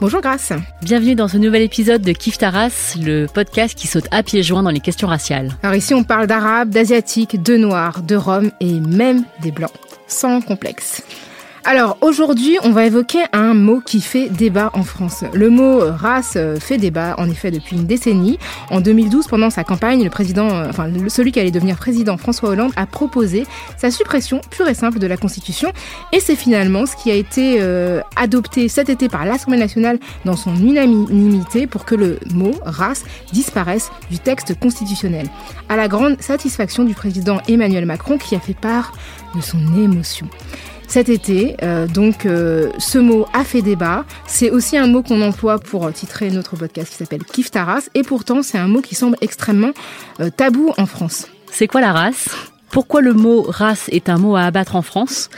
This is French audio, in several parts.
Bonjour Grace. Bienvenue dans ce nouvel épisode de Kif Taras, le podcast qui saute à pieds joints dans les questions raciales. Alors ici on parle d'arabes, d'asiatiques, de noirs, de roms et même des blancs, sans complexe. Alors aujourd'hui, on va évoquer un mot qui fait débat en France. Le mot euh, race euh, fait débat en effet depuis une décennie. En 2012, pendant sa campagne, le président, euh, enfin celui qui allait devenir président, François Hollande, a proposé sa suppression pure et simple de la Constitution. Et c'est finalement ce qui a été adopté cet été par l'Assemblée nationale dans son unanimité pour que le mot race disparaisse du texte constitutionnel. À la grande satisfaction du président Emmanuel Macron qui a fait part de son émotion. Cet été, euh, donc, euh, ce mot a fait débat. C'est aussi un mot qu'on emploie pour titrer notre podcast qui s'appelle Kif Taras. Et pourtant, c'est un mot qui semble extrêmement euh, tabou en France. C'est quoi la race? Pourquoi le mot race est un mot à abattre en France?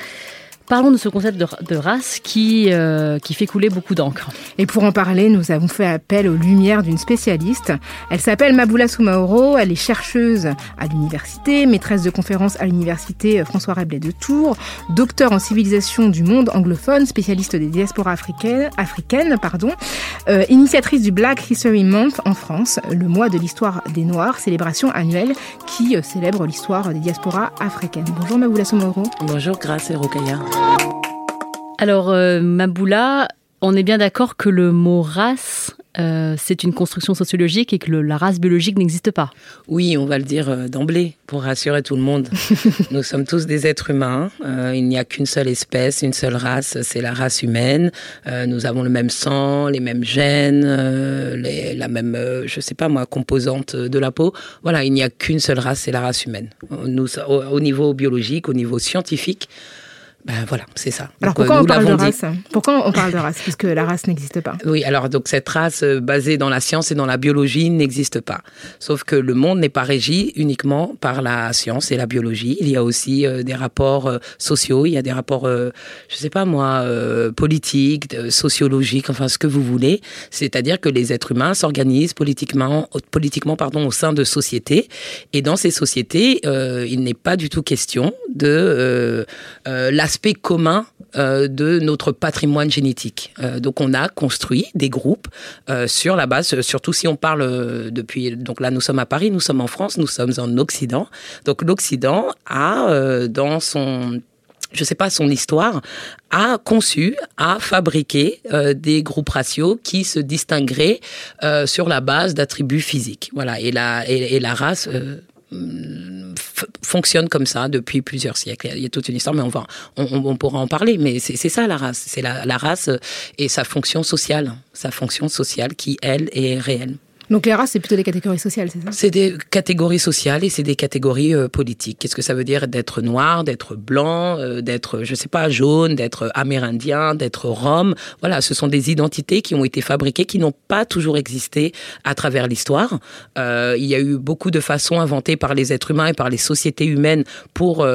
Parlons de ce concept de, race qui, euh, qui fait couler beaucoup d'encre. Et pour en parler, nous avons fait appel aux lumières d'une spécialiste. Elle s'appelle Maboula Soumaoro, elle est chercheuse à l'université, maîtresse de conférences à l'université François Rabelais de Tours, docteur en civilisation du monde anglophone, spécialiste des diasporas africaines, africaines pardon, euh, initiatrice du Black History Month en France, le mois de l'histoire des Noirs, célébration annuelle qui euh, célèbre l'histoire des diasporas africaines. Bonjour Maboula Soumaoro. Bonjour, grâce et Rokaya. Alors, euh, Maboula, on est bien d'accord que le mot race, euh, c'est une construction sociologique et que la race biologique n'existe pas. Oui, on va le dire euh, d'emblée pour rassurer tout le monde. Nous sommes tous des êtres humains. il n'y a qu'une seule espèce, une seule race, c'est la race humaine. nous avons le même sang, les mêmes gènes, la même, je sais pas moi, composante de la peau. Voilà, il n'y a qu'une seule race, c'est la race humaine. Nous, au niveau biologique, au niveau scientifique, ben voilà, c'est ça. Alors pourquoi, on parle de race? Pourquoi on parle de race? Puisque la race n'existe pas. Oui, alors donc cette race euh, basée dans la science et dans la biologie n'existe pas. Sauf que le monde n'est pas régi uniquement par la science et la biologie. Il y a aussi euh, des rapports euh, sociaux, il y a des rapports, je je sais pas moi, politiques, sociologiques, enfin ce que vous voulez. C'est-à-dire que les êtres humains s'organisent politiquement, politiquement pardon, au sein de sociétés. Et dans ces sociétés, il n'est pas du tout question de la aspect commun euh, de notre patrimoine génétique. Euh, donc on a construit des groupes euh, sur la base, surtout si on parle depuis, donc là nous sommes à Paris, nous sommes en France, nous sommes en Occident. Donc l'Occident a dans son je sais pas, son histoire, a conçu, a fabriqué des groupes raciaux qui se distingueraient sur la base d'attributs physiques. Voilà, et la, et, la race fonctionne comme ça depuis plusieurs siècles. Il y a toute une histoire, mais on, va, on, pourra en parler. Mais c'est ça la race. C'est la, la, race et sa fonction sociale. Sa fonction sociale qui, elle, est réelle. Donc les races, c'est plutôt des catégories sociales, c'est ça? C'est des catégories sociales et c'est des catégories euh, politiques. Qu'est-ce que ça veut dire d'être noir, d'être blanc, euh, d'être, je sais pas, jaune, d'être amérindien, d'être rome? Voilà, ce sont des identités qui ont été fabriquées, qui n'ont pas toujours existé à travers l'histoire. Euh, il y a eu beaucoup de façons inventées par les êtres humains et par les sociétés humaines pour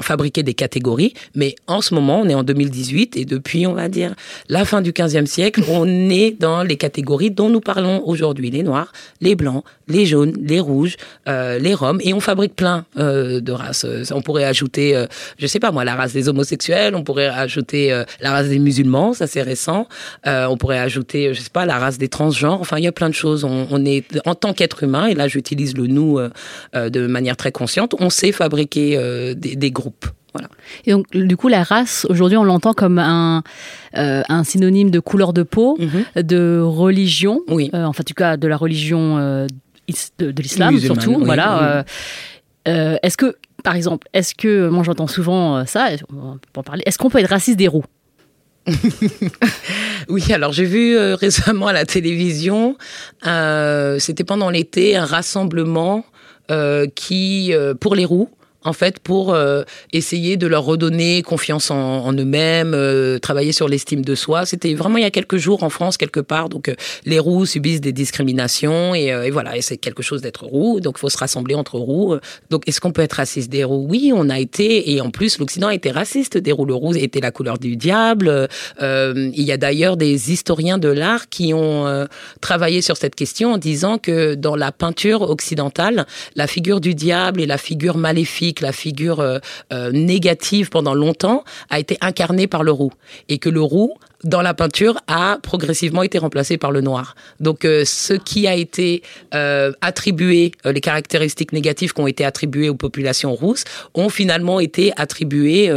fabriquer des catégories. Mais en ce moment, on est en 2018 et depuis, on va dire, la fin du 15e siècle, on est dans les catégories dont nous parlons aujourd'hui. Les noirs, les blancs, les jaunes, les rouges, euh, les roms, et on fabrique plein euh, de races. On pourrait ajouter, euh, je sais pas moi, la race des homosexuels, on pourrait ajouter euh, la race des musulmans, ça c'est récent. On pourrait ajouter, je sais pas, la race des transgenres. Enfin, il y a plein de choses. On, est en tant qu'être humain, et là j'utilise le nous de manière très consciente. On sait fabriquer des groupes. Voilà. Et donc, du coup, la race, aujourd'hui, on l'entend comme un, euh, un synonyme de couleur de peau, Mhm. de religion, Oui. euh, enfin, en tout cas, de la religion euh, is- de, de l'islam, surtout. oui, voilà. oui. est-ce que, par exemple, est-ce que, moi j'entends souvent ça, on peut en parler, est-ce qu'on peut être raciste des roues? Oui, alors j'ai vu récemment à la télévision, c'était pendant l'été, un rassemblement euh, qui, euh, pour les roues, en fait, pour euh, essayer de leur redonner confiance en, en eux-mêmes, euh, travailler sur l'estime de soi. C'était vraiment il y a quelques jours en France, quelque part. Donc, euh, les roues subissent des discriminations et, euh, et voilà, et c'est quelque chose d'être roux. Donc, il faut se rassembler entre roues. Donc, est-ce qu'on peut être raciste des roues Oui, on a été, et en plus, l'Occident a été raciste des roues. Le roux était la couleur du diable. Euh, il y a d'ailleurs des historiens de l'art qui ont euh, travaillé sur cette question en disant que dans la peinture occidentale, la figure du diable et la figure maléfique, la figure euh, euh, négative pendant longtemps a été incarnée par le roux. Et que le roux, dans la peinture, a progressivement été remplacé par le noir. Donc euh, ce qui a été attribué, les caractéristiques négatives qui ont été attribuées aux populations rousses, ont finalement été attribuées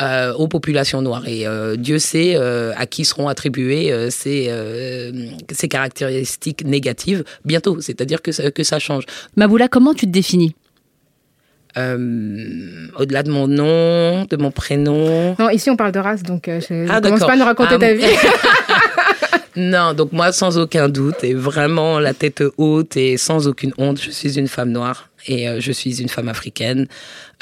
aux populations noires. Et Dieu sait à qui seront attribuées ces, ces caractéristiques négatives bientôt. C'est-à-dire que que ça change. Maboula, comment tu te définis? Euh, Au-delà de mon nom, de mon prénom. Non, ici on parle de race, donc euh, je Ah, commence pas à nous raconter Ah, ta vie. Non, donc moi, sans aucun doute, et vraiment la tête haute et sans aucune honte, je suis une femme noire et euh, je suis une femme africaine.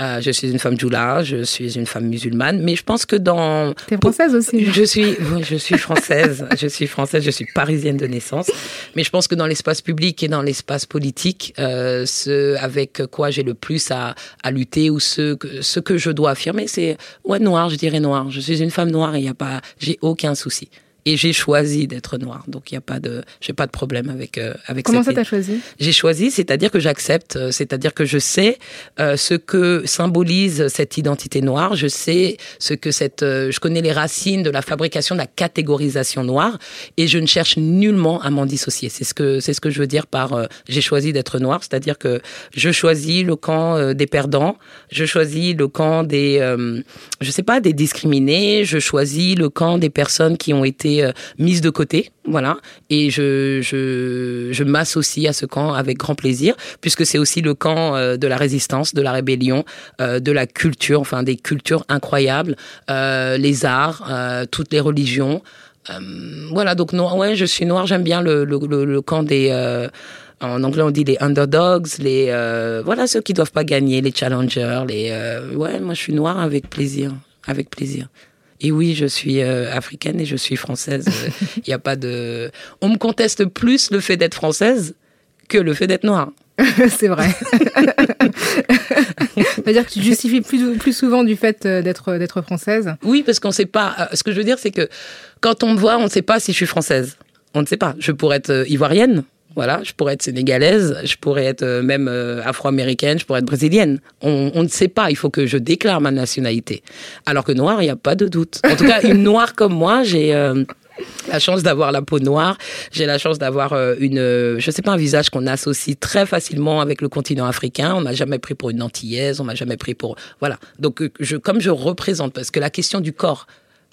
Euh, je suis une femme djoula, je suis une femme musulmane, mais je pense que dans... T'es française aussi. Je suis, oui, je suis française, je suis française, je suis parisienne de naissance, mais je pense que dans l'espace public et dans l'espace politique, euh, ce avec quoi j'ai le plus à, à lutter ou ce que, ce que je dois affirmer, c'est ouais noir, je dirais noir. Je suis une femme noire et il y a pas, j'ai aucun souci. Et j'ai choisi d'être noire, donc il y a pas de, j'ai pas de problème avec euh, avec Comment cette ça t'as choisi? J'ai choisi, c'est-à-dire que j'accepte, euh, c'est-à-dire que je sais euh, ce que symbolise cette identité noire, je sais ce que cette, euh, je connais les racines de la fabrication de la catégorisation noire, et je ne cherche nullement à m'en dissocier. C'est ce que c'est ce que je veux dire par j'ai choisi d'être noir, c'est-à-dire que je choisis le camp des perdants, je choisis le camp des, je sais pas, des discriminés, je choisis le camp des personnes qui ont été euh, mises de côté, voilà, et je je, je m'associe à ce camp avec grand plaisir, puisque c'est aussi le camp euh, de la résistance, de la rébellion, euh, de la culture, enfin des cultures incroyables, les arts, toutes les religions. Voilà, donc noir, ouais, je suis noire, j'aime bien le, le, le, camp des... en anglais, on dit les underdogs, les voilà ceux qui doivent pas gagner, les challengers, les ouais, moi je suis noire avec plaisir, avec plaisir. Et oui, je suis euh, africaine et je suis française. Il n'y a pas de. On me conteste plus le fait d'être française que le fait d'être noire. C'est vrai. C'est-à-dire que tu te justifies plus, plus souvent du fait euh, d'être d'être française. Oui, parce qu'on sait pas. euh, Ce que je veux dire, c'est que quand on me voit, on ne sait pas si je suis française. On ne sait pas. Je pourrais être euh, ivoirienne. Voilà, je pourrais être sénégalaise, je pourrais être euh, même euh, afro-américaine, je pourrais être brésilienne. On, on ne sait pas, il faut que je déclare ma nationalité. Alors que noir, il n'y a pas de doute. En tout cas, une noire comme moi, j'ai euh, la chance d'avoir la peau noire, j'ai la chance d'avoir une, je sais pas, un visage qu'on associe très facilement avec le continent africain. On m'a jamais pris pour une antillaise, on m'a jamais pris pour, voilà. Donc, je, comme je représente, parce que la question du corps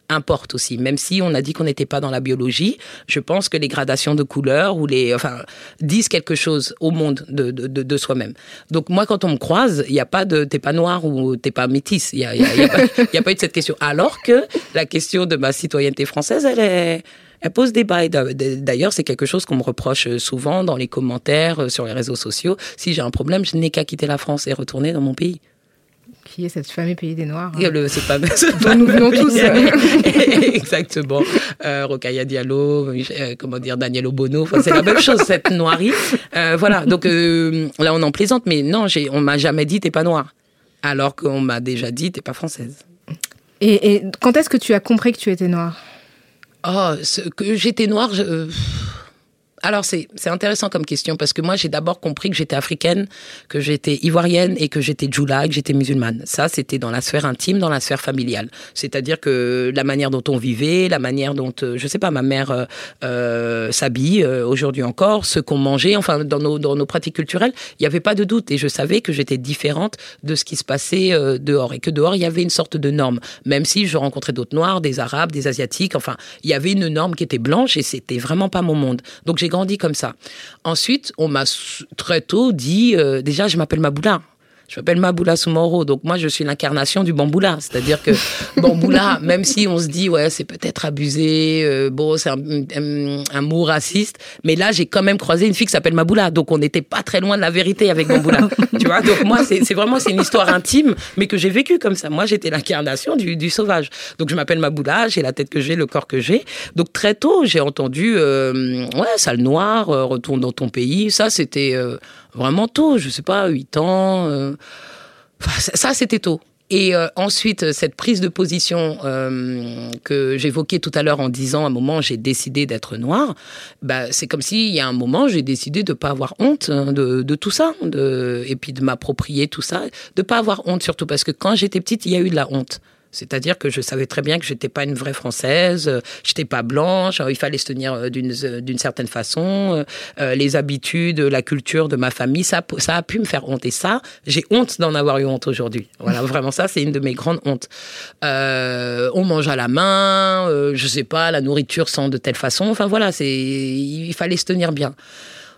importe aussi. Même si on a dit qu'on n'était pas dans la biologie, je pense que les gradations de couleurs ou les, enfin, disent quelque chose au monde de, de, de, soi-même. Donc moi, quand on me croise, il n'y a pas de t'es pas noir ou t'es pas métisse. Il n'y a, y a, pas- eu de cette question. Alors que la question de ma citoyenneté française, elle est elle pose débat. Et d'a- D'ailleurs, c'est quelque chose qu'on me reproche souvent dans les commentaires, euh, sur les réseaux sociaux. Si j'ai un problème, je n'ai qu'à quitter la France et retourner dans mon pays. Qui est cette fameux pays des Noirs hein. Le- C'est pas, Dont nous venons tous. Exactement. Euh, Rokhaya Diallo, euh, comment dire, Daniel Obono. Enfin, c'est la même chose, cette noirie. Euh, voilà. Donc euh, là, on en plaisante, mais non, on m'a jamais dit t'es pas noire, alors qu'on m'a déjà dit t'es pas française. Et, et quand est-ce que tu as compris que tu étais noire? Oh, ce- que j'étais noire, je, alors c'est intéressant comme question parce que moi j'ai d'abord compris que j'étais africaine, que j'étais ivoirienne et que j'étais djoula, que j'étais musulmane. Ça c'était dans la sphère intime, dans la sphère familiale. C'est-à-dire que la manière dont on vivait, la manière dont euh, je sais pas ma mère euh, euh s'habille aujourd'hui encore, ce qu'on mangeait, enfin dans nos dans nos pratiques culturelles, il n'y avait pas de doute et je savais que j'étais différente de ce qui se passait dehors et que dehors il y avait une sorte de norme. Même si je rencontrais d'autres noirs, des arabes, des asiatiques, enfin il y avait une norme qui était blanche et c'était vraiment pas mon monde. Donc grandi comme ça. Ensuite, on m'a très tôt dit, euh, déjà, je m'appelle Maboula. Je m'appelle Maboula Soumoro, donc moi je suis l'incarnation du bamboula. C'est-à-dire que bamboula, même si on se dit ouais c'est peut-être abusé, euh, bon c'est un, mot raciste, mais là j'ai quand même croisé une fille qui s'appelle Maboula, donc on n'était pas très loin de la vérité avec bamboula. tu vois, donc moi c'est vraiment c'est une histoire intime, mais que j'ai vécue comme ça. Moi j'étais l'incarnation du, du, sauvage. Donc je m'appelle Maboula, j'ai la tête que j'ai, le corps que j'ai. Donc très tôt j'ai entendu euh, ouais sale noir, euh, retourne dans ton pays. Ça c'était euh, vraiment tôt, je sais pas, 8 ans. Euh, ça, c'était tôt. Et euh, ensuite, cette prise de position euh, que j'évoquais tout à l'heure en disant, à un moment, j'ai décidé d'être noire, bah, c'est comme s'il y a un moment, j'ai décidé de ne pas avoir honte hein, de, tout ça, de, et puis de m'approprier tout ça, de ne pas avoir honte surtout, parce que quand j'étais petite, il y a eu de la honte. C'est-à-dire que je savais très bien que j'étais pas une vraie française, euh, j'étais pas blanche, il fallait se tenir euh, d'une euh, d'une certaine façon, les habitudes, la culture de ma famille, ça ça a pu me faire honte et ça, j'ai honte d'en avoir eu honte aujourd'hui. Voilà, vraiment ça c'est une de mes grandes hontes. on mange à la main, je sais pas, la nourriture sent de telle façon, enfin voilà, c'est il fallait se tenir bien.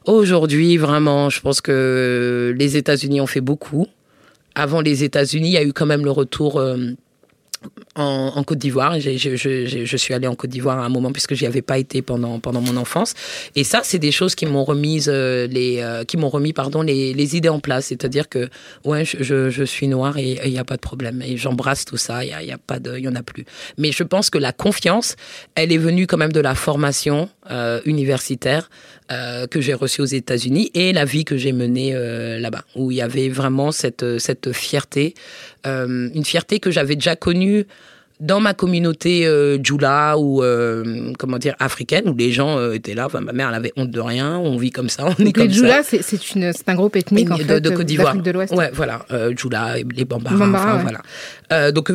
Aujourd'hui, vraiment, je pense que les États-Unis ont fait beaucoup. Avant les États-Unis, il y a eu quand même le retour en, Côte d'Ivoire. Je, suis allée en Côte d'Ivoire à un moment puisque j'y avais pas été pendant pendant mon enfance. Et ça, c'est des choses qui m'ont remise euh, les euh, qui m'ont remis pardon les, les, idées en place. C'est-à-dire que ouais, je, suis noire et il n'y a pas de problème. Et j'embrasse tout ça. Il y a, pas de, y en a plus. Mais je pense que la confiance, elle est venue quand même de la formation euh, universitaire que j'ai reçue aux États-Unis et la vie que j'ai menée là-bas, où il y avait vraiment cette cette fierté, une fierté que j'avais déjà connue dans ma communauté euh, djoula ou euh, comment dire africaine où les gens euh, étaient là. Enfin, ma mère elle avait honte de rien. On vit comme ça on est comme les djoula c'est une c'est un groupe ethnique en de, fait, de Côte d'Ivoire. de l'Ouest. Ouais voilà. Euh, djoula les bambara, voilà. Euh, donc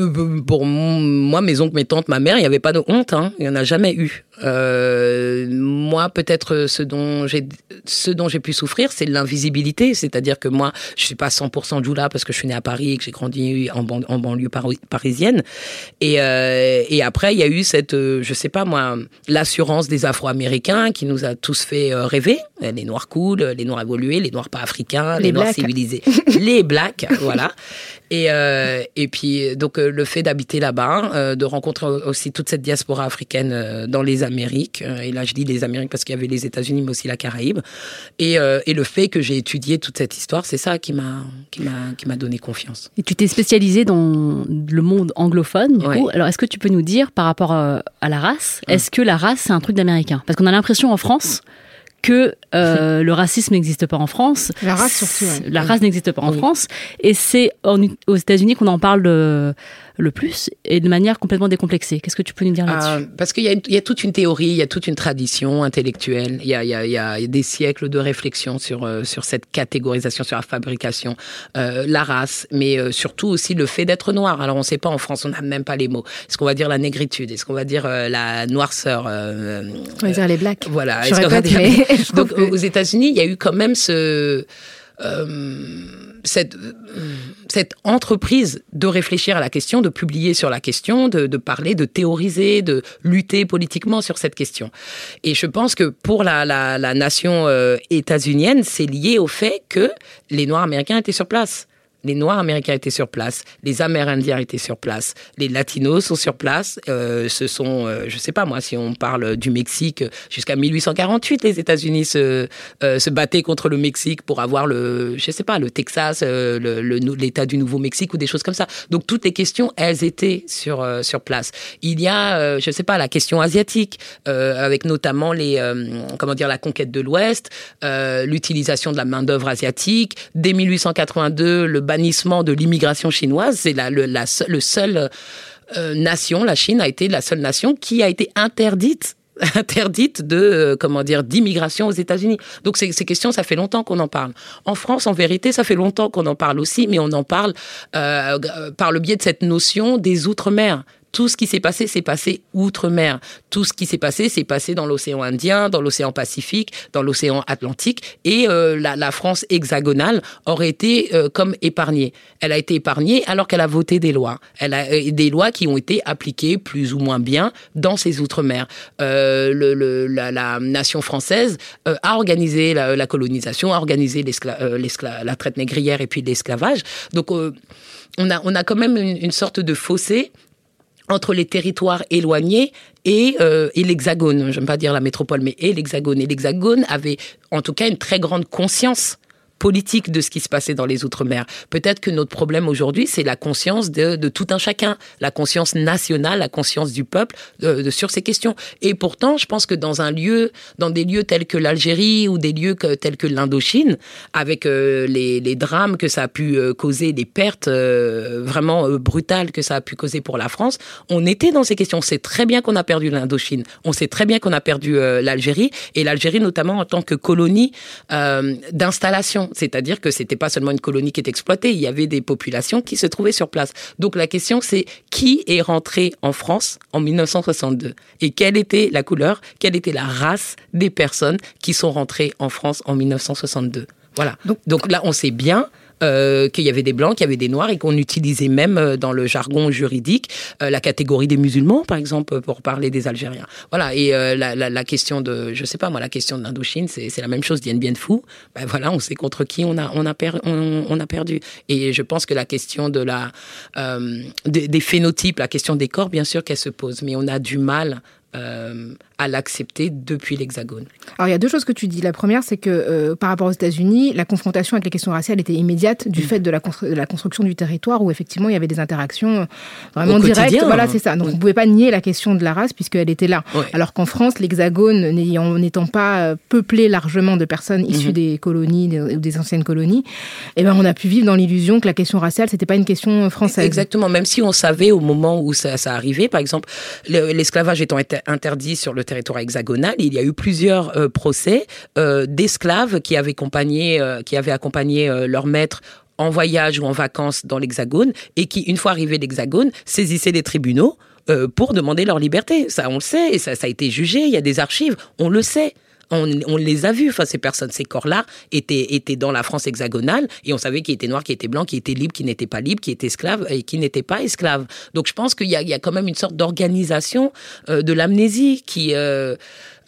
pour moi mes oncles mes tantes ma mère il n'y avait pas de honte hein, il y en a jamais eu moi peut-être ce dont j'ai ce dont j'ai pu souffrir c'est l'invisibilité c'est-à-dire que moi je suis pas 100% djoula parce que je suis née à Paris et que j'ai grandi en, en banlieue parisienne et euh, et, après, il y a eu cette, euh, je sais pas moi, l'assurance des Afro-Américains qui nous a tous fait euh, rêver. Les Noirs cool, les Noirs évolués, les Noirs pas africains, les, Noirs civilisés, les Blacks, voilà. Et, et puis, donc, le fait d'habiter là-bas, de rencontrer aussi toute cette diaspora africaine dans les Amériques, et là, je dis les Amériques parce qu'il y avait les États-Unis, mais aussi la Caraïbe, et, et le fait que j'ai étudié toute cette histoire, c'est ça qui m'a qui m'a donné confiance. Et tu t'es spécialisée dans le monde anglophone, du coup. Alors, est-ce que tu peux nous dire par rapport à, la race, hum. est-ce que la race, c'est un truc d'américain? Parce qu'on a l'impression en France que euh, le racisme n'existe pas en France. La race surtout. La race n'existe pas en France. Et c'est aux États-Unis qu'on en parle de, le plus et de manière complètement décomplexée. Qu'est-ce que tu peux nous dire là-dessus euh, Parce qu'il y, y, a toute une théorie, il y a toute une tradition intellectuelle, il y a, il y a, il y a des siècles de réflexion sur, euh, sur cette catégorisation, sur la fabrication, euh, la race, mais euh, surtout aussi le fait d'être noir. Alors on ne sait pas en France, on n'a même pas les mots. Est-ce qu'on va dire la négritude? Est-ce qu'on va dire la noirceur On va dire les blacks. Voilà. Je répète, mais... Donc aux États-Unis, il y a eu quand même ce cette, cette entreprise de réfléchir à la question, de publier sur la question, de, parler, de théoriser, de lutter politiquement sur cette question. Et je pense que pour la nation euh, états-unienne, c'est lié au fait que les Noirs américains étaient sur place les Noirs américains étaient sur place, les Amérindiens étaient sur place, les Latinos sont sur place. Euh, ce sont, euh, je sais pas moi, si on parle du Mexique, jusqu'à 1848, les États-Unis se, euh, se battaient contre le Mexique pour avoir le, je sais pas, le Texas, euh, l'État du Nouveau-Mexique ou des choses comme ça. Donc toutes les questions, elles étaient sur sur place. Il y a, je sais pas, la question asiatique, avec notamment les, comment dire, la conquête de l'Ouest, l'utilisation de la main d'œuvre asiatique. Dès 1882, le bannissement de l'immigration chinoise. C'est la, le, la, le seul euh, nation, la Chine a été la seule nation qui a été interdite de euh, comment dire d'immigration aux États-Unis. Donc ces, ces, questions, ça fait longtemps qu'on en parle. En France, en vérité, ça fait longtemps qu'on en parle aussi, mais on en parle euh, par le biais de cette notion des outre-mer tout ce qui s'est passé s'est passé outre-mer. Tout ce qui s'est passé s'est passé dans l'océan Indien, dans l'océan Pacifique, dans l'océan Atlantique. Et euh, la, la, France hexagonale aurait été euh, comme épargnée. Elle a été épargnée alors qu'elle a voté des lois. Elle a euh, des lois qui ont été appliquées plus ou moins bien dans ces outre-mer. Euh, le, le, la, la, nation française euh, a organisé la, colonisation, a organisé la traite négrière et puis l'esclavage. Donc on a, on a quand même une, une sorte de fossé entre les territoires éloignés et, euh, et l'Hexagone. Ne pas dire la métropole, mais et l'Hexagone. Et l'Hexagone avait en tout cas une très grande conscience politique de ce qui se passait dans les Outre-mer. Peut-être que notre problème aujourd'hui, c'est la conscience de, tout un chacun, la conscience nationale, la conscience du peuple euh, sur ces questions. Et pourtant, je pense que dans un lieu, dans des lieux tels que l'Algérie ou des lieux tels que l'Indochine, avec euh, les, les, drames que ça a pu euh, causer, des pertes vraiment brutales que ça a pu causer pour la France, on était dans ces questions. On sait très bien qu'on a perdu l'Indochine, on sait très bien qu'on a perdu l'Algérie, et l'Algérie notamment en tant que colonie d'installation c'est-à-dire que c'était pas seulement une colonie qui était exploitée, il y avait des populations qui se trouvaient sur place. Donc la question c'est qui est rentré en France en 1962 et quelle était la couleur, quelle était la race des personnes qui sont rentrées en France en 1962. Voilà. Donc, Donc là on sait bien euh, qu'il y avait des blancs, qu'il y avait des noirs et qu'on utilisait même euh, dans le jargon juridique euh, la catégorie des musulmans, par exemple, pour parler des Algériens. Voilà. Et la, question de, je sais pas moi, la question de l'Indochine, c'est la même chose. Dien Bien Phu, ben voilà, on sait contre qui on a on a, per, on, a perdu. Et je pense que la question de la des, des phénotypes, la question des corps, bien sûr qu'elle se pose, mais on a du mal euh, à l'accepter depuis l'Hexagone. Alors il y a deux choses que tu dis. La première, c'est que euh, par rapport aux États-Unis, la confrontation avec les questions raciales était immédiate du mmh. fait de la, de la, construction du territoire où effectivement il y avait des interactions euh, vraiment Au directes. Voilà, c'est ça. Donc oui. on ne pouvait pas nier la question de la race puisqu'elle était là. Oui. Alors qu'en France, l'Hexagone n'étant pas euh, peuplé largement de personnes issues mmh. des colonies ou des anciennes colonies, eh ben on a pu vivre dans l'illusion que la question raciale c'était pas une question française. Exactement. Même si on savait au moment où ça, ça arrivait, par exemple, l'esclavage étant interdit sur le territoire hexagonal, il y a eu plusieurs euh, procès euh, d'esclaves qui avaient accompagné, euh, qui avaient accompagné leur maître en voyage ou en vacances dans l'hexagone et qui, une fois arrivés l'hexagone, saisissaient les tribunaux pour demander leur liberté. Ça, on le sait, ça a été jugé, il y a des archives, on le sait. On, on, les a vus, enfin, ces personnes, ces corps-là étaient, étaient dans la France hexagonale et on savait qui était noir, qui était blanc, qui était libre, qui n'était pas libre, qui était esclave et qui n'était pas esclave. Donc je pense qu'il y, y, a quand même une sorte d'organisation euh, de l'amnésie qui... Euh,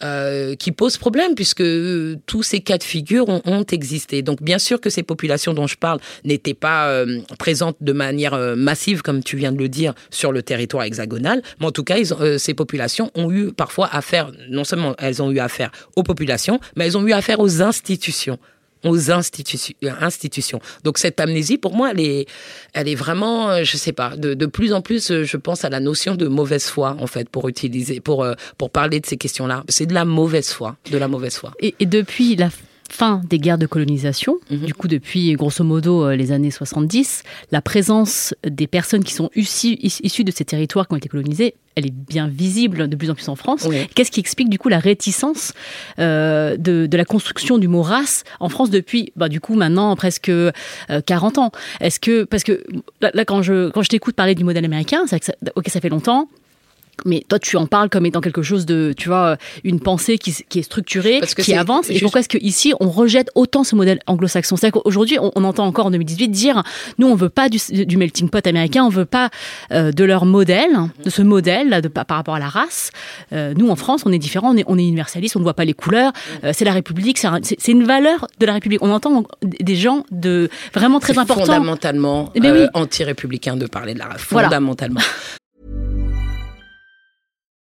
euh, qui pose problème puisque euh, tous ces cas de figure ont, ont, existé. Donc bien sûr que ces populations dont je parle n'étaient pas euh, présentes de manière euh, massive, comme tu viens de le dire, sur le territoire hexagonal, mais en tout cas, ils ont, ces populations ont eu parfois affaire, non seulement elles ont eu affaire aux populations, mais elles ont eu affaire aux institutions aux institutions, institutions. Donc cette amnésie, pour moi, elle est, elle est vraiment, euh, je sais pas, de, plus en plus, euh, je pense à la notion de mauvaise foi, en fait, pour utiliser, pour, euh, pour parler de ces questions-là. C'est de la mauvaise foi, de la mauvaise foi. Et, et depuis la fin des guerres de colonisation, mmh. du coup depuis grosso modo les années 70, la présence des personnes qui sont issues, issues de ces territoires qui ont été colonisés elle est bien visible de plus en plus en France. Oui. Qu'est-ce qui explique du coup la réticence euh, de, de, la construction du mot race en France depuis, bah, du coup, maintenant presque euh, 40 ans? Est-ce que, parce que là, là quand je, quand je t'écoute parler du modèle américain, c'est que ça, ok, ça fait longtemps, mais toi tu en parles comme étant quelque chose de tu vois une pensée qui, qui est structurée Parce que qui avance. Juste... et pourquoi est-ce que ici on rejette autant ce modèle anglo-saxon? C'est qu'aujourd'hui on, on, entend encore en 2018 dire nous on veut pas du, du melting pot américain on veut pas euh, de leur modèle de ce modèle là, de, par rapport à la race. Euh, nous en France on est différent on est, on est universaliste on ne voit pas les couleurs. Euh, c'est la République c'est une valeur de la République. On entend des gens de vraiment très importants. fondamentalement eh oui. anti-républicain de parler de la race. Fondamentalement. voilà.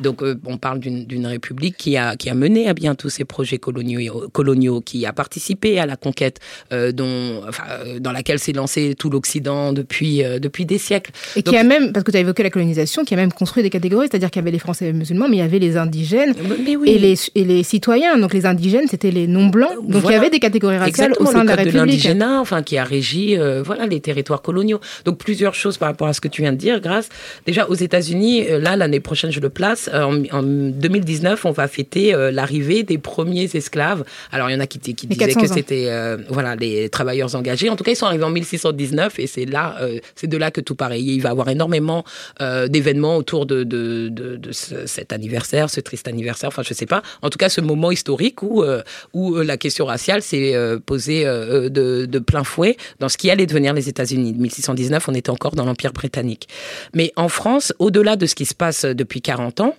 Donc, euh, on parle d'une république qui a, qui a mené à bien tous ces projets coloniaux, coloniaux qui a participé à la conquête euh, dont, enfin, euh, dans laquelle s'est lancé tout l'Occident depuis, depuis des siècles. Et qui a même, parce que tu as évoqué la colonisation, qui a même construit des catégories, c'est-à-dire qu'il y avait les Français et les musulmans, mais il y avait les indigènes et, les, et les citoyens. Donc, les indigènes, c'était les non-blancs. Donc, il y avait des catégories raciales au sein de la République. De enfin, qui a régi voilà, les territoires coloniaux. Donc, plusieurs choses par rapport à ce que tu viens de dire, grâce. Déjà, aux États-Unis, là, l'année prochaine, je le place, euh, en, 2019, on va fêter euh, l'arrivée des premiers esclaves. Alors, il y en a qui, qui disaient que c'était euh, voilà, les travailleurs engagés. En tout cas, ils sont arrivés en 1619 et c'est là, c'est de là que tout part. il va y avoir énormément d'événements autour de, de, de, cet anniversaire, ce triste anniversaire, enfin, je sais pas. En tout cas, ce moment historique où, où la question raciale s'est posée de, de plein fouet dans ce qui allait devenir les États-Unis. 1619, on était encore dans l'Empire britannique. Mais en France, au-delà de ce qui se passe depuis 40 ans,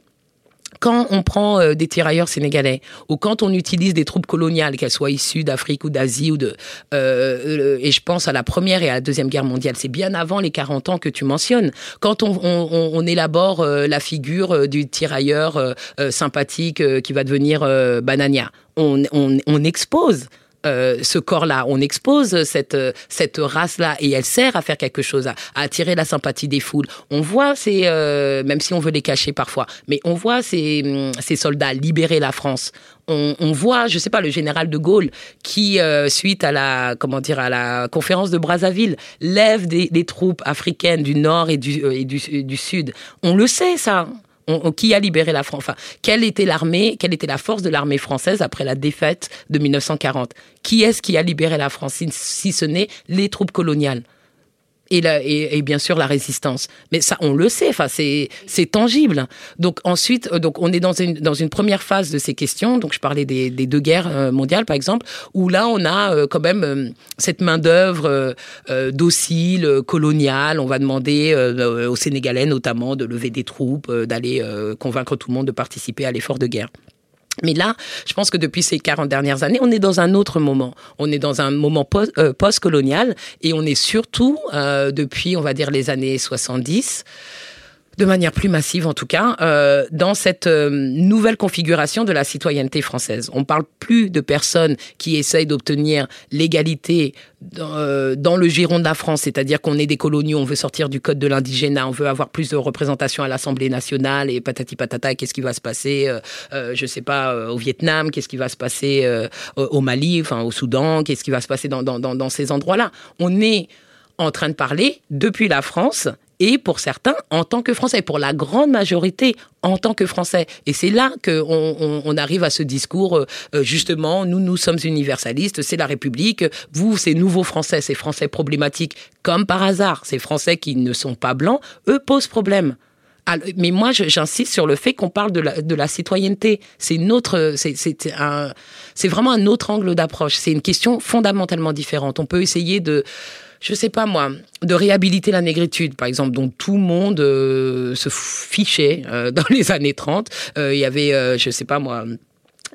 quand on prend euh, des tirailleurs sénégalais ou quand on utilise des troupes coloniales, qu'elles soient issues d'Afrique ou d'Asie ou de euh, euh, et je pense à la première et à la deuxième guerre mondiale, c'est bien avant les 40 ans que tu mentionnes. Quand on, élabore la figure du tirailleur sympathique qui va devenir Banania, on expose euh, ce corps-là. On expose cette, cette race-là et elle sert à faire quelque chose, à, attirer la sympathie des foules. On voit ces, euh, même si on veut les cacher parfois, mais on voit ces, hum, ces soldats libérer la France. On, voit, je sais pas, le général de Gaulle qui, euh, suite à la, comment dire, à la conférence de Brazzaville, lève des, troupes africaines du nord et du, et du sud. On le sait, ça qui a libéré la France Enfin, quelle était l'armée, quelle était la force de l'armée française après la défaite de 1940 Qui est-ce qui a libéré la France si ce n'est les troupes coloniales? Et, la, et, bien sûr la résistance. Mais ça, on le sait, enfin, c'est, c'est tangible. Donc ensuite, euh, donc on est dans une, dans une première phase de ces questions. Donc je parlais des, des deux guerres euh, mondiales, par exemple, où là on a euh, quand même cette main d'œuvre docile, coloniale. On va demander aux Sénégalais notamment de lever des troupes, d'aller convaincre tout le monde de participer à l'effort de guerre. Mais là, je pense que depuis ces 40 dernières années, on est dans un autre moment. On est dans un moment euh, post-colonial et on est surtout, euh, depuis, on va dire, les années 70, de manière plus massive en tout cas, euh, dans cette euh, nouvelle configuration de la citoyenneté française. On parle plus de personnes qui essayent d'obtenir l'égalité dans, euh, le giron de la France, c'est-à-dire qu'on est des coloniaux, on veut sortir du code de l'indigénat, on veut avoir plus de représentation à l'Assemblée nationale et patati patata, qu'est-ce qui va se passer, euh, je sais pas, au Vietnam, qu'est-ce qui va se passer au Mali, enfin au Soudan, qu'est-ce qui va se passer dans, dans, dans, dans ces endroits-là. On est en train de parler depuis la France et pour certains en tant que Français, pour la grande majorité en tant que Français. Et c'est là qu'on on, arrive à ce discours, euh, euh, justement, nous, nous sommes universalistes, c'est la République, vous, ces nouveaux Français, ces Français problématiques, comme par hasard, ces Français qui ne sont pas blancs, eux posent problème. Mais moi, j'insiste sur le fait qu'on parle de la, citoyenneté. C'est une autre, c'est c'est vraiment un autre angle d'approche. C'est une question fondamentalement différente. On peut essayer de, je sais pas moi, de réhabiliter la négritude, par exemple, dont tout le monde euh, se fichait euh, dans les années 30. Euh, il y avait, je sais pas moi,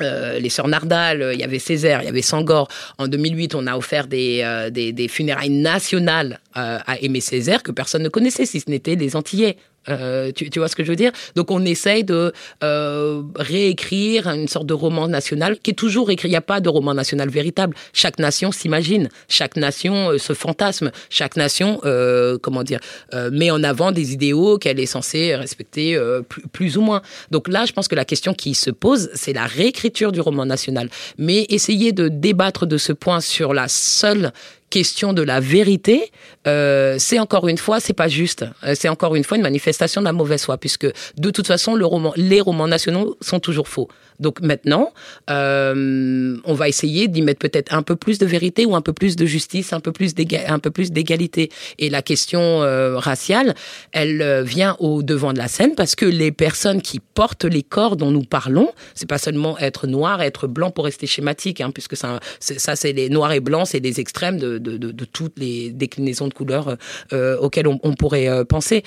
les sœurs Nardal, il y avait Césaire, il y avait Sangor. En 2008, on a offert des, funérailles nationales à Aimé Césaire que personne ne connaissait, si ce n'était les Antillais. Euh, tu, vois ce que je veux dire? Donc on essaye de euh, réécrire une sorte de roman national qui est toujours écrit. Il n'y a pas de roman national véritable. Chaque nation s'imagine, chaque nation euh, se fantasme, chaque nation, euh, comment dire, euh, met en avant des idéaux qu'elle est censée respecter plus, plus, ou moins. Donc là, je pense que la question qui se pose, c'est la réécriture du roman national. Mais essayer de débattre de ce point sur la seule question de la vérité, euh, c'est encore une fois, c'est pas juste. Euh, c'est encore une fois une manifestation de la mauvaise foi, puisque de toute façon, le roman, les romans nationaux sont toujours faux. Donc maintenant, euh, on va essayer d'y mettre peut-être un peu plus de vérité ou un peu plus de justice, un peu plus d'égalité. Et la question euh, raciale, elle euh, vient au devant de la scène parce que les personnes qui portent les corps dont nous parlons, c'est pas seulement être noir, être blanc pour rester schématique, hein, puisque ça, ça c'est les noirs et blancs, c'est les extrêmes de, de, toutes les déclinaisons de couleurs euh, auxquelles on, pourrait euh, penser.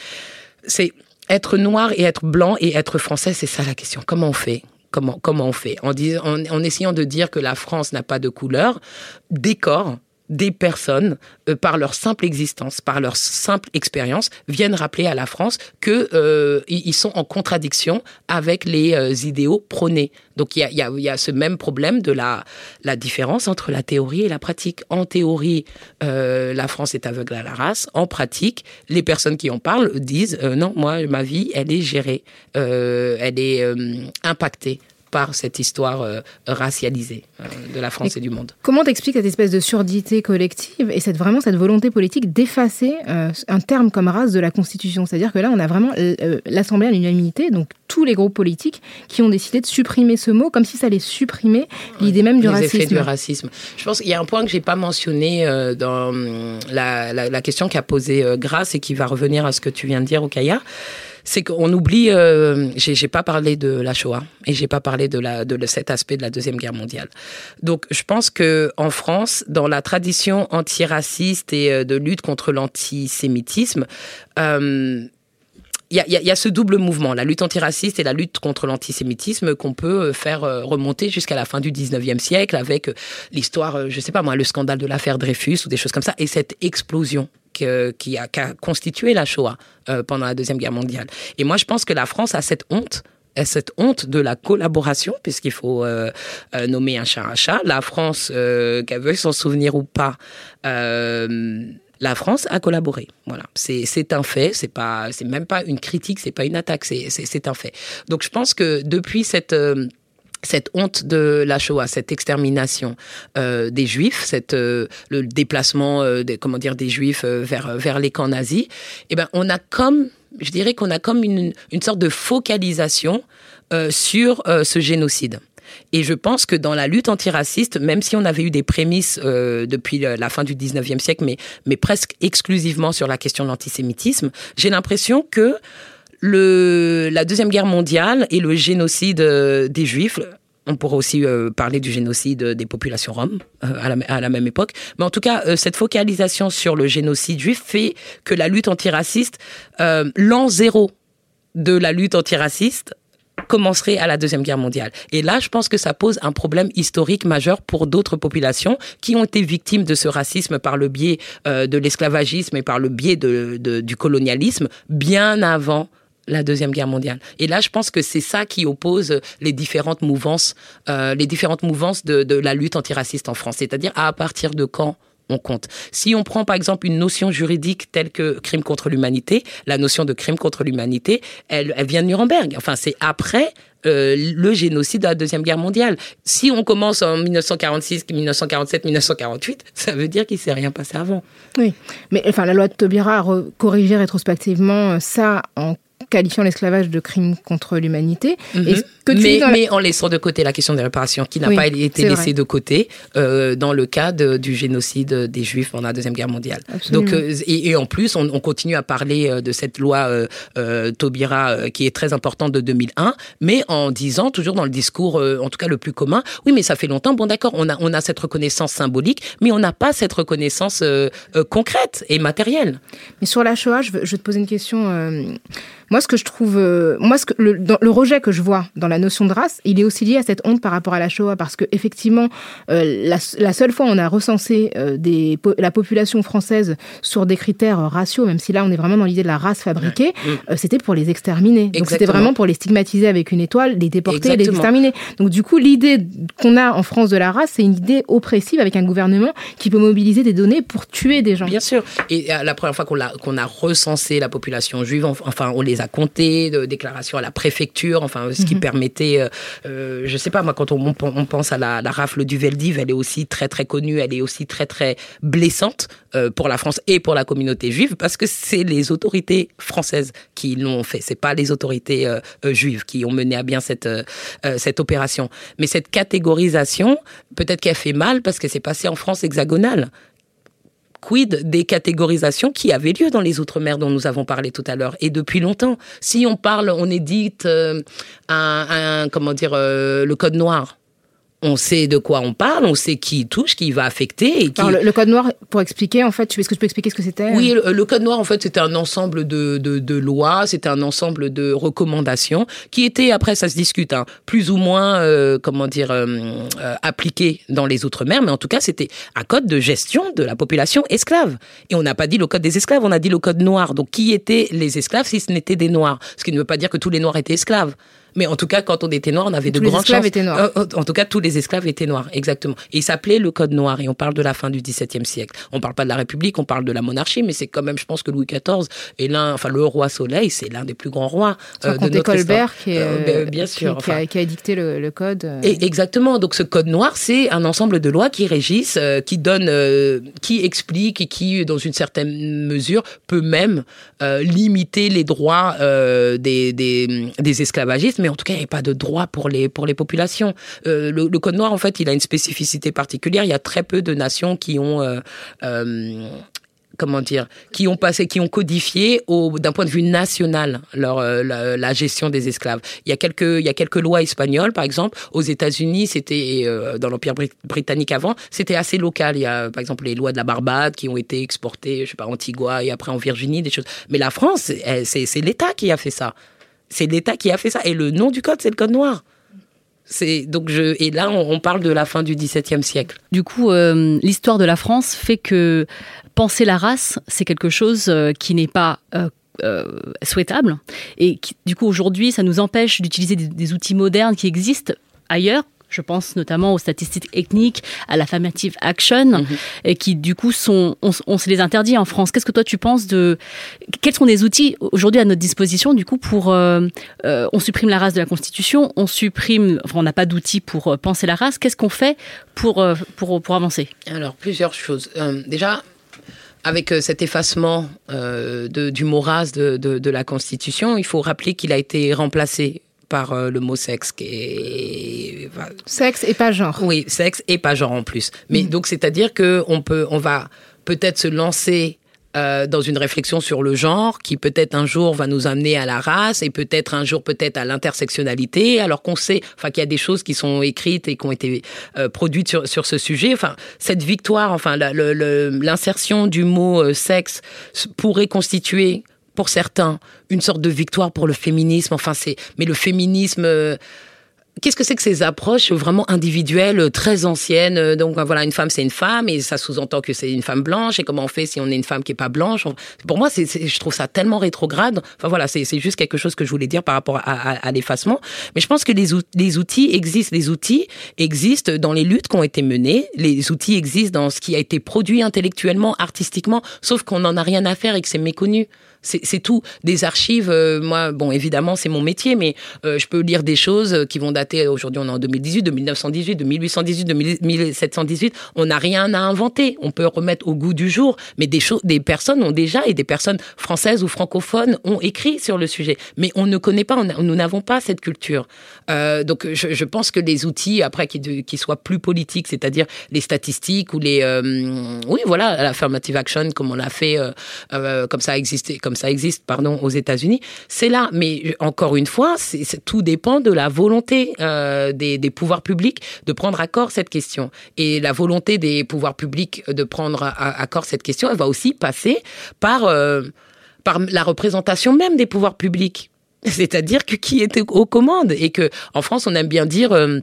C'est être noir et être blanc et être français, c'est ça la question. Comment on fait? Comment, comment on fait? En, en, essayant de dire que la France n'a pas de couleur, des corps des personnes, euh, par leur simple existence, par leur simple expérience, viennent rappeler à la France que euh, sont en contradiction avec les euh, idéaux prônés. Donc il y a, ce même problème de la, la différence entre la théorie et la pratique. En théorie, la France est aveugle à la race. En pratique, les personnes qui en parlent disent non, moi ma vie, elle est gérée, elle est impactée par cette histoire euh, racialisée euh, de la France et, du monde. Comment t'expliques cette espèce de surdité collective et cette, vraiment cette volonté politique d'effacer euh, un terme comme race de la Constitution? C'est-à-dire que là, on a vraiment l'Assemblée à l'unanimité, donc tous les groupes politiques qui ont décidé de supprimer ce mot comme si ça allait supprimer l'idée même du les racisme. Effets du racisme. Je pense qu'il y a un point que j'ai pas mentionné dans hum, la, la, la, question qu'a posée Grace et qui va revenir à ce que tu viens de dire, Okaya c'est qu'on oublie. Euh, j'ai pas parlé de la Shoah et j'ai pas parlé de cet aspect de la deuxième guerre mondiale. Donc, je pense que en France, dans la tradition antiraciste et euh, de lutte contre l'antisémitisme. Euh, il y, a, y, a, ce double mouvement, la lutte antiraciste et la lutte contre l'antisémitisme qu'on peut euh, faire remonter jusqu'à la fin du 19e siècle avec l'histoire, je sais pas moi, le scandale de l'affaire Dreyfus ou des choses comme ça, et cette explosion qui, a, qui, a, constitué la Shoah euh, pendant la Deuxième Guerre mondiale. Et moi, je pense que la France a cette honte cette honte de la collaboration, puisqu'il faut euh, euh, nommer un chat un chat. La France, qu'elle veuille s'en souvenir ou pas, la France a collaboré. Voilà, c'est un fait. C'est pas, c'est même pas une critique, c'est pas une attaque, c'est un fait. Donc je pense que depuis cette cette honte de la Shoah, cette extermination euh, des Juifs, cette, euh, le déplacement euh, des, comment dire, des Juifs euh, vers, vers les camps nazis, eh ben, on a comme, je dirais qu'on a comme une, une sorte de focalisation euh, sur ce génocide. Et je pense que dans la lutte antiraciste, même si on avait eu des prémices euh, depuis la fin du 19e siècle, mais, mais presque exclusivement sur la question de l'antisémitisme, j'ai l'impression que la Deuxième Guerre mondiale et le génocide euh, des Juifs, on pourrait aussi euh, parler du génocide des populations roms euh, à, la, même époque. Mais en tout cas, cette focalisation sur le génocide juif fait que la lutte antiraciste, l'an zéro de la lutte antiraciste, commencerait à la Deuxième Guerre mondiale. Et là, je pense que ça pose un problème historique majeur pour d'autres populations qui ont été victimes de ce racisme par le biais de l'esclavagisme et par le biais du colonialisme bien avant la Deuxième Guerre mondiale. Et là, je pense que c'est ça qui oppose les différentes mouvances, euh, les différentes mouvances de, la lutte antiraciste en France. C'est-à-dire à partir de quand on compte? Si on prend par exemple une notion juridique telle que crime contre l'humanité, la notion de crime contre l'humanité, elle, vient de Nuremberg. Enfin, c'est après euh, le génocide de la Deuxième Guerre mondiale. Si on commence en 1946, 1947, 1948, ça veut dire qu'il ne s'est rien passé avant. Oui, mais enfin, la loi de Taubira a corrigé rétrospectivement ça en qualifiant l'esclavage de crime contre l'humanité. Mm -hmm. mais, la... mais, en laissant de côté la question des réparations, qui n'a oui, pas été laissée de côté euh, dans le cas de, du génocide des Juifs pendant la Deuxième Guerre mondiale. Absolument. Donc, euh, et, et, en plus, on, on, continue à parler euh, de cette loi euh, Taubira qui est très importante de 2001, mais en disant, toujours dans le discours, en tout cas le plus commun, oui, mais ça fait longtemps, bon d'accord, on a, on a cette reconnaissance symbolique, mais on n'a pas cette reconnaissance concrète et matérielle. Mais sur la Shoah, je veux, je veux te poser une question moi, ce que je trouve, euh, moi, ce que, le, dans, le, rejet que je vois dans la notion de race, il est aussi lié à cette honte par rapport à la Shoah, parce que effectivement, euh, la, la, seule fois où on a recensé euh, des, la population française sur des critères raciaux, même si là on est vraiment dans l'idée de la race fabriquée, ouais. c'était pour les exterminer. Donc c'était vraiment pour les stigmatiser avec une étoile, les déporter, Exactement. les exterminer. Donc du coup, l'idée qu'on a en France de la race, c'est une idée oppressive avec un gouvernement qui peut mobiliser des données pour tuer des gens. Bien sûr. Et la première fois qu'on a, qu'on a recensé la population juive, enfin on les a comptés, de déclarations à la préfecture, enfin, ce qui mm -hmm. permettait, euh, je sais pas, moi, quand on, on pense à la, la, rafle du Veldiv, elle est aussi très, très connue, elle est aussi très, très blessante euh, pour la France et pour la communauté juive, parce que c'est les autorités françaises qui l'ont fait, c'est pas les autorités euh, juives qui ont mené à bien cette, cette opération. Mais cette catégorisation, peut-être qu'elle fait mal parce que c'est passé en France hexagonale quid des catégorisations qui avaient lieu dans les Outre-mer dont nous avons parlé tout à l'heure? Et depuis longtemps. Si on parle, on édite euh, un, comment dire, euh, le code noir. On sait de quoi on parle, on sait qui touche, qui va affecter. Et qui... le, code noir, pour expliquer, en fait, est-ce que tu peux expliquer ce que c'était Oui, le, code noir, en fait, c'était un ensemble de, de, lois, c'était un ensemble de recommandations qui étaient, après, ça se discute, hein, plus ou moins, euh, comment dire, euh, euh, appliquées dans les Outre-mer, mais en tout cas, c'était un code de gestion de la population esclave. Et on n'a pas dit le code des esclaves, on a dit le code noir. Donc, qui étaient les esclaves si ce n'étaient des noirs? Ce qui ne veut pas dire que tous les noirs étaient esclaves. Mais en tout cas, quand on était noir, on avait de grandes chances. Étaient noirs. Euh, en tout cas, tous les esclaves étaient noirs, exactement. Et il s'appelait le Code noir. Et on parle de la fin du XVIIe siècle. On parle pas de la République, on parle de la monarchie, mais c'est quand même, je pense que Louis XIV est l'un, enfin le roi Soleil, c'est l'un des plus grands rois euh, de notre Colbert qui, est, euh, bien sûr, qui, a, qui, a, édicté le, code. Et exactement. Donc ce Code noir, c'est un ensemble de lois qui régissent, qui donnent, qui expliquent et qui, dans une certaine mesure, peut même limiter les droits des, des, des esclavagistes. Mais en tout cas, il n'y a pas de droit pour les, pour les populations. Euh, le, Code noir, en fait, il a une spécificité particulière. Il y a très peu de nations qui ont... Euh, euh, comment dire, qui ont passé, qui ont codifié d'un point de vue national leur, la, gestion des esclaves. Il y a quelques, il y a quelques lois espagnoles, par exemple. Aux États-Unis, c'était dans l'Empire britannique avant, c'était assez local. Il y a, par exemple, les lois de la Barbade qui ont été exportées, je sais pas, Antigua et après en Virginie, des choses. Mais la France, c'est l'État qui a fait ça. C'est l'État qui a fait ça. Et le nom du code, c'est le code noir. C'est donc je et là on, parle de la fin du XVIIe siècle. Du coup, euh, l'histoire de la France fait que penser la race, c'est quelque chose euh, qui n'est pas euh, souhaitable et du coup aujourd'hui, ça nous empêche d'utiliser des, outils modernes qui existent ailleurs je pense notamment aux statistiques ethniques, à l'affirmative action, mhm. et qui du coup sont, on, se les interdit en France. Qu'est-ce que toi tu penses de quels sont les outils aujourd'hui à notre disposition du coup pour euh, euh, on supprime la race de la Constitution, on supprime, enfin on n'a pas d'outils pour euh, penser la race. Qu'est-ce qu'on fait pour, pour pour avancer? Alors plusieurs choses. déjà avec cet effacement de, du mot race de, de, la Constitution, il faut rappeler qu'il a été remplacé par euh, le mot sexe. Qui est... Sexe et pas genre. Oui, sexe et pas genre en plus. Mais mm. donc, c'est-à-dire que on peut, on va peut-être se lancer euh, dans une réflexion sur le genre qui peut-être un jour va nous amener à la race et peut-être un jour peut-être à l'intersectionnalité alors qu'on sait enfin qu'il y a des choses qui sont écrites et qui ont été euh, produites sur, sur ce sujet enfin cette victoire enfin l'insertion du mot sexe pourrait constituer pour certains, une sorte de victoire pour le féminisme. Enfin, c'est, mais le féminisme, euh, Qu'est-ce que c'est que ces approches vraiment individuelles, très anciennes Donc voilà, une femme c'est une femme et ça sous-entend que c'est une femme blanche. Et comment on fait si on est une femme qui est pas blanche? Pour moi, je trouve ça tellement rétrograde. Enfin voilà, c'est, juste quelque chose que je voulais dire par rapport à, l'effacement. Mais je pense que les, les outils existent. Les outils existent dans les luttes qui ont été menées. Les outils existent dans ce qui a été produit intellectuellement, artistiquement. Sauf qu'on n'en a rien à faire et que c'est méconnu. C'est tout. Des archives, euh, moi, bon, évidemment, c'est mon métier, mais euh, je peux lire des choses qui vont dater, aujourd'hui on est en 2018, de 1918, de 1818, de 1718. On n'a rien à inventer. On peut remettre au goût du jour, mais des, des personnes ont déjà, et des personnes françaises ou francophones ont écrit sur le sujet. Mais on ne connaît pas, nous n'avons pas cette culture. Euh, donc je, pense que les outils, après, qui, qui soient plus politiques, c'est-à-dire les statistiques ou les... oui, voilà, l'affirmative action, comme on l'a fait, comme ça a existé, comme ça existe, pardon, aux États-Unis, c'est là. Mais encore une fois, tout dépend de la volonté euh, des, pouvoirs publics de prendre à corps cette question. Et la volonté des pouvoirs publics de prendre à, corps cette question, elle va aussi passer par euh, par la représentation même des pouvoirs publics. C'est-à-dire que qui est aux commandes et que en France, on aime bien dire euh,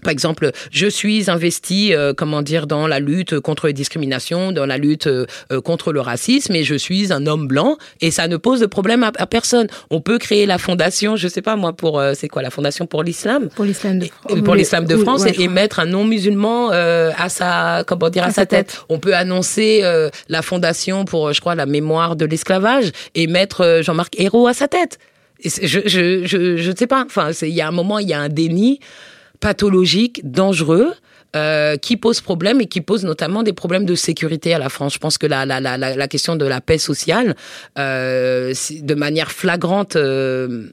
par exemple, je suis investi, euh, comment dire, dans la lutte contre les discriminations, dans la lutte euh, euh, contre le racisme, et je suis un homme blanc, et ça ne pose de problème à, personne. On peut créer la fondation, je sais pas moi, pour c'est quoi la fondation pour l'islam? Pour l'islam de, France. pour l'islam de France, et, mettre un non musulman à sa, comment dire, à, sa tête. On peut annoncer la fondation pour, je crois, la mémoire de l'esclavage, et mettre Jean-Marc Ayrault à sa tête. je, je, je, je sais pas. Enfin, il y a un moment, il y a un déni pathologique, dangereux. Euh, qui pose problème et qui pose notamment des problèmes de sécurité à la France. Je pense que la, la, la, la question de la paix sociale, euh, de manière flagrante, euh,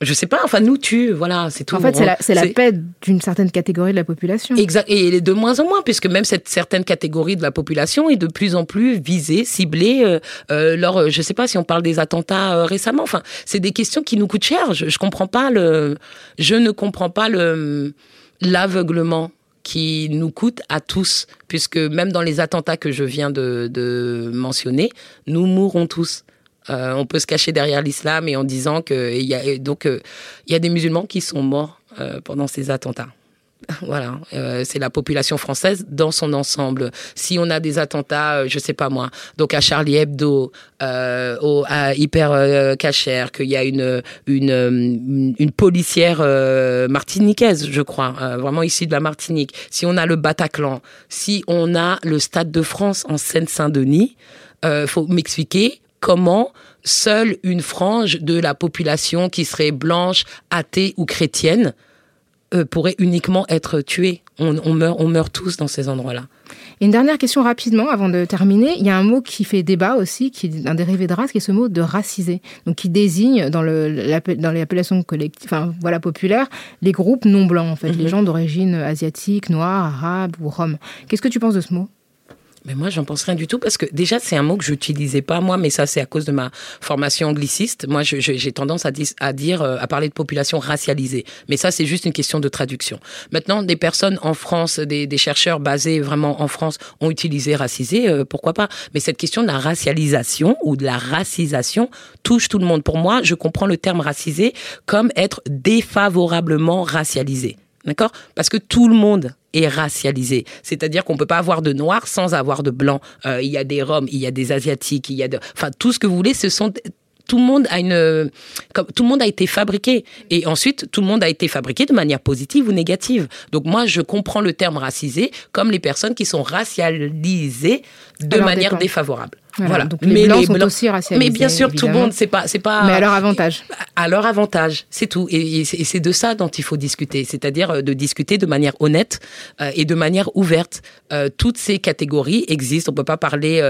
je sais pas, enfin nous tue, voilà, c'est tout. En fait, c'est la, paix d'une certaine catégorie de la population. Exact, et de moins en moins, puisque même cette certaine catégorie de la population est de plus en plus visée, ciblée. Euh, euh lors, je sais pas si on parle des attentats récemment. Enfin, c'est des questions qui nous coûtent cher. Je, je comprends pas le, je ne comprends pas le l'aveuglement qui nous coûte à tous, puisque même dans les attentats que je viens de, mentionner, nous mourrons tous. Euh, on peut se cacher derrière l'islam et en disant que il y a euh, y a des musulmans qui sont morts euh, pendant ces attentats. Voilà, euh, c'est la population française dans son ensemble. Si on a des attentats, euh, je sais pas moi, donc à Charlie Hebdo, euh, à Hyper euh, Cacher, qu'il y a une une, une policière martiniquaise, je crois, vraiment issue de la Martinique. Si on a le Bataclan, si on a le Stade de France en Seine-Saint-Denis, faut m'expliquer comment seule une frange de la population qui serait blanche, athée ou chrétienne euh, pourrait uniquement être tué. On, meurt, on meurt tous dans ces endroits-là. Une dernière question rapidement avant de terminer. Il y a un mot qui fait débat aussi, qui est un dérivé de race, qui est ce mot de racisé, donc qui désigne dans, le, dans les appellations collectives, enfin voilà populaires, les groupes non blancs en fait, les mhm. gens d'origine asiatique, noire, arabe ou rome. Qu'est-ce que tu penses de ce mot? Mais moi, j'en pense rien du tout parce que déjà, c'est un mot que je n'utilisais pas moi, mais ça, c'est à cause de ma formation angliciste. Moi, j'ai tendance à, à, dire, euh, à parler de population racialisée. Mais ça, c'est juste une question de traduction. Maintenant, des personnes en France, des, des chercheurs basés vraiment en France ont utilisé racisé, euh, pourquoi pas? Mais cette question de la racialisation ou de la racisation touche tout le monde. Pour moi, je comprends le terme racisé comme être défavorablement racialisé. D'accord? Parce que tout le monde est racialisé. C'est-à-dire qu'on peut pas avoir de noir sans avoir de blanc. Euh, il y a des roms, il y a des asiatiques, il y a de, enfin tout ce que vous voulez. Ce sont tout le monde a une, comme, tout le monde a été fabriqué. Et ensuite, tout le monde a été fabriqué de manière positive ou négative. Donc moi, je comprends le terme racisé comme les personnes qui sont racialisées de manière défavorable. Voilà. Donc les mais blancs sont aussi racialisés. Mais bien sûr, tout le monde, c'est pas, c'est pas. Mais à leur avantage. À leur avantage, c'est tout. Et, c'est de ça dont il faut discuter, c'est-à-dire euh, de discuter de manière honnête euh, et de manière ouverte. Euh, toutes ces catégories existent. On peut pas parler.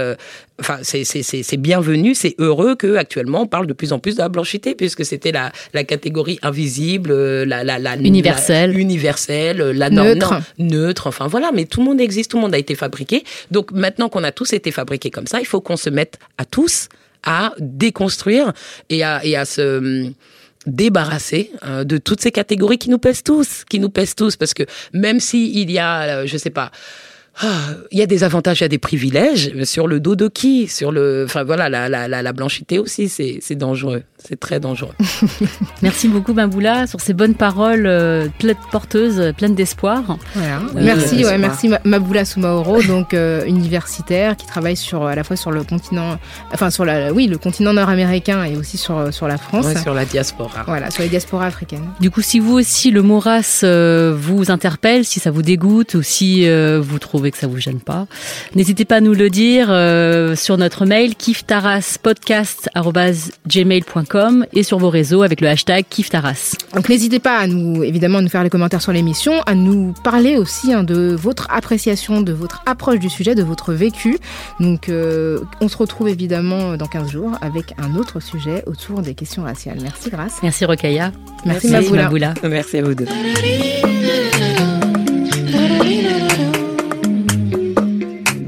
Enfin, c'est bienvenu, c'est heureux que actuellement on parle de plus en plus de la blanchité, puisque c'était la, la catégorie invisible, la, la, la universelle, la, universelle, la neutre, neutre. Enfin voilà, mais tout le monde existe, tout le monde a été fabriqué. Donc maintenant qu'on a tous été fabriqués comme ça, il faut qu'on se mette à tous à déconstruire et à, et à se hum, débarrasser euh, de toutes ces catégories qui nous pèsent tous, qui nous pèsent tous, parce que même s'il il y a, euh, je sais pas, ah, il y a des avantages, il y a des privilèges sur le dos de qui Sur le, enfin voilà, la, la, la, blanchité aussi, c'est dangereux, c'est très dangereux. Merci beaucoup Maboula sur ces bonnes paroles euh, pleines porteuses, pleines d'espoir. Voilà. merci, ouais, merci Maboula Soumaoro, donc euh, universitaire qui travaille sur à la fois sur le continent, enfin sur la, oui, le continent nord-américain et aussi sur sur la France. sur la diaspora. Voilà, sur les diasporas africaines. Du coup, si vous aussi le mot race euh, vous interpelle, si ça vous dégoûte ou si vous trouvez que ça vous gêne pas. N'hésitez pas à nous le dire euh, sur notre mail kiftaraspodcast@gmail.com et sur vos réseaux avec le hashtag kiftaras. Donc n'hésitez pas à nous évidemment à nous faire les commentaires sur l'émission, à nous parler aussi hein, de votre appréciation, de votre approche du sujet, de votre vécu. Donc euh, on se retrouve évidemment dans 15 jours avec un autre sujet autour des questions raciales. Merci Grâce. Merci Rokaya. Merci, Merci Maboula. Merci à vous deux.